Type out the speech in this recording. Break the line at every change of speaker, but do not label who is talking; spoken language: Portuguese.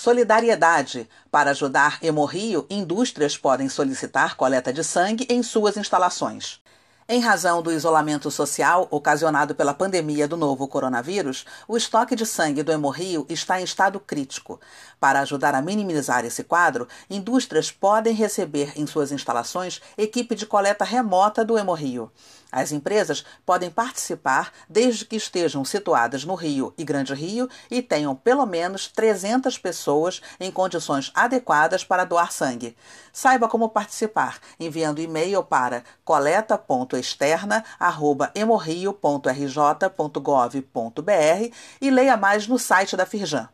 Solidariedade. Para ajudar Hemorrio, indústrias podem solicitar coleta de sangue em suas instalações. Em razão do isolamento social ocasionado pela pandemia do novo coronavírus, o estoque de sangue do Hemorrio está em estado crítico. Para ajudar a minimizar esse quadro, indústrias podem receber em suas instalações equipe de coleta remota do Hemorrio. As empresas podem participar desde que estejam situadas no Rio e Grande Rio e tenham pelo menos 300 pessoas em condições adequadas para doar sangue. Saiba como participar enviando e-mail para coleta.externa@hemorrio.rj.gov.br e leia mais no site da Firjan.